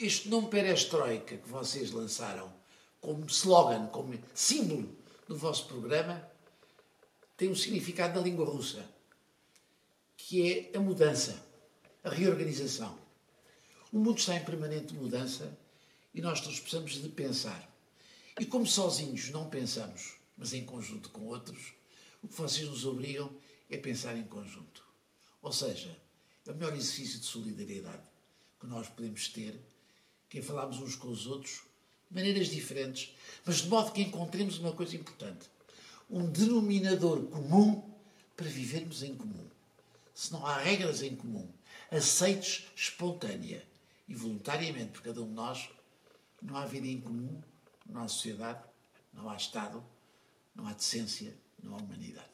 este nome perestroika que vocês lançaram como slogan, como símbolo do vosso programa, tem um significado na língua russa, que é a mudança, a reorganização. O mundo está em permanente mudança e nós todos precisamos de pensar. E como sozinhos não pensamos, mas em conjunto com outros, o que vocês nos obrigam é pensar em conjunto. Ou seja, é o melhor exercício de solidariedade que nós podemos ter, que é falarmos uns com os outros de maneiras diferentes, mas de modo que encontremos uma coisa importante: um denominador comum para vivermos em comum. Se não há regras em comum, aceites espontânea e voluntariamente por cada um de nós, não há vida em comum, não há sociedade, não há Estado, não há decência, não há humanidade.